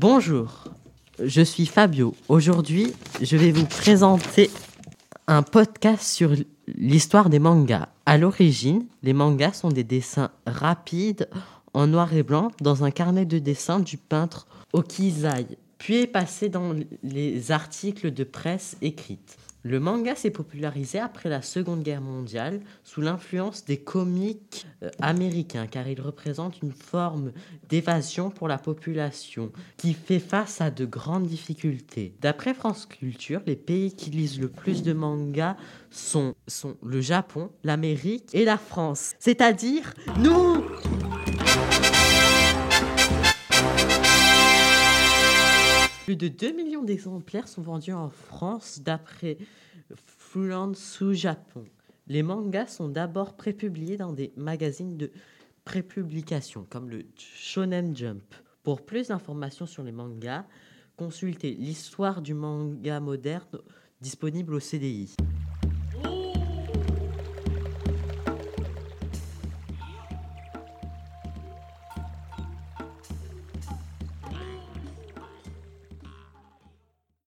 Bonjour, je suis Fabio. Aujourd'hui, je vais vous présenter un podcast sur l'histoire des mangas. À l'origine, les mangas sont des dessins rapides en noir et blanc dans un carnet de dessin du peintre Okizai, puis est passé dans les articles de presse écrites. Le manga s'est popularisé après la Seconde Guerre mondiale sous l'influence des comiques euh, américains car il représente une forme d'évasion pour la population qui fait face à de grandes difficultés. D'après France Culture, les pays qui lisent le plus de mangas sont, sont le Japon, l'Amérique et la France. C'est-à-dire nous Plus de 2 millions d'exemplaires sont vendus en France d'après Fluence sous Japon. Les mangas sont d'abord prépubliés dans des magazines de prépublication comme le Shonen Jump. Pour plus d'informations sur les mangas, consultez l'histoire du manga moderne disponible au CDI.